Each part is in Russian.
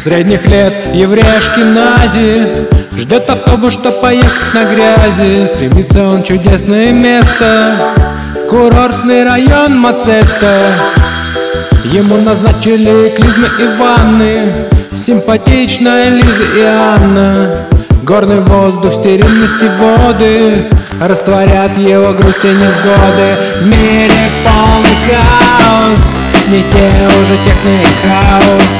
Средних лет еврейшки Нади Ждет автобус, чтоб поехать на грязи. Стремится он в чудесное место Курортный район Мацеста. Ему назначили клизмы и ванны Симпатичная Лиза и Анна. Горный воздух, стерильности воды Растворят его грусть и невзгоды В мире полный хаос Не те уже техный хаос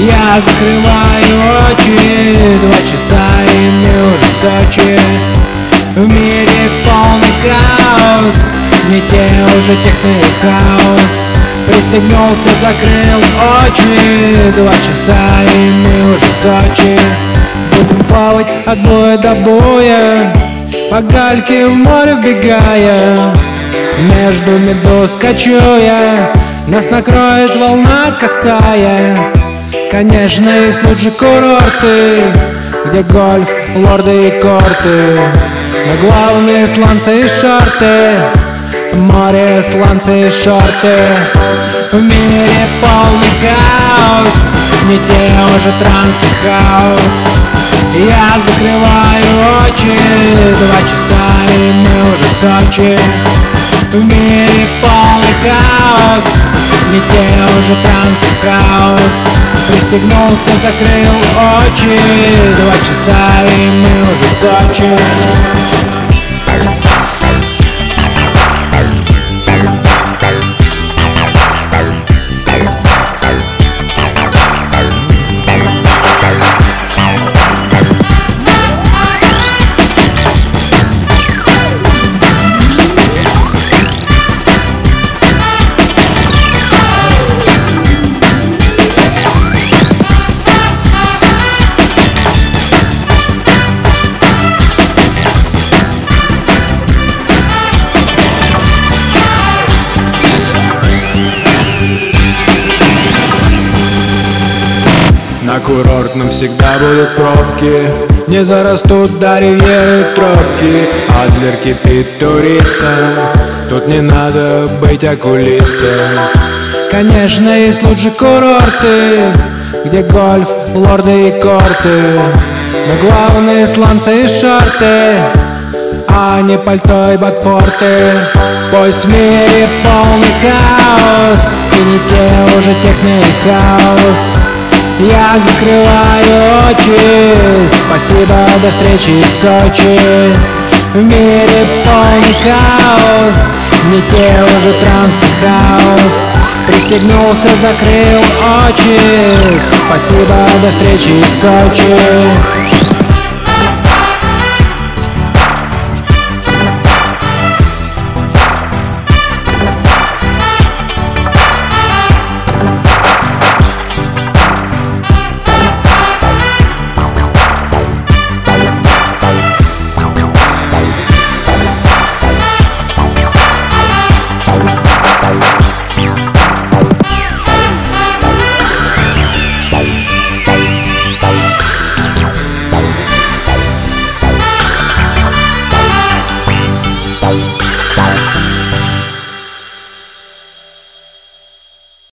Я закрываю очи Два часа и мне уже Сочи. В мире полный хаос Не те уже техный хаос. Пристегнулся, закрыл очи Два часа и мы уже в Сочи. Будем плавать от боя до боя По гальке в море вбегая. Между медуз кочуя Нас накроет волна косая Конечно, есть лучше курорты Где гольф, лорды и корты. Но главные сланцы и шорты. Море, сланцы и шорты. В мире полный хаос Не те уже транс и хаос. Я закрываю очи Два часа и мы уже в Сочи. В мире полный хаос Не те уже транс и хаос Пристегнулся, закрыл очи Два часа и мы уже в На курортном всегда будут пробки. Не зарастут до ривьеры пробки. Адлер кипит туристом Тут не надо быть окулистом. Конечно, есть лучше курорты Где гольф, лорды и корты. Но главные сланцы и шорты а не пальто и ботфорты. Пусть в мире полный хаос И не те уже техный хаос я закрываю очи. Спасибо, до встречи в Сочи. В мире полный хаос. Не те уже транс хаос Пристегнулся, закрыл очи. Спасибо, до встречи в Сочи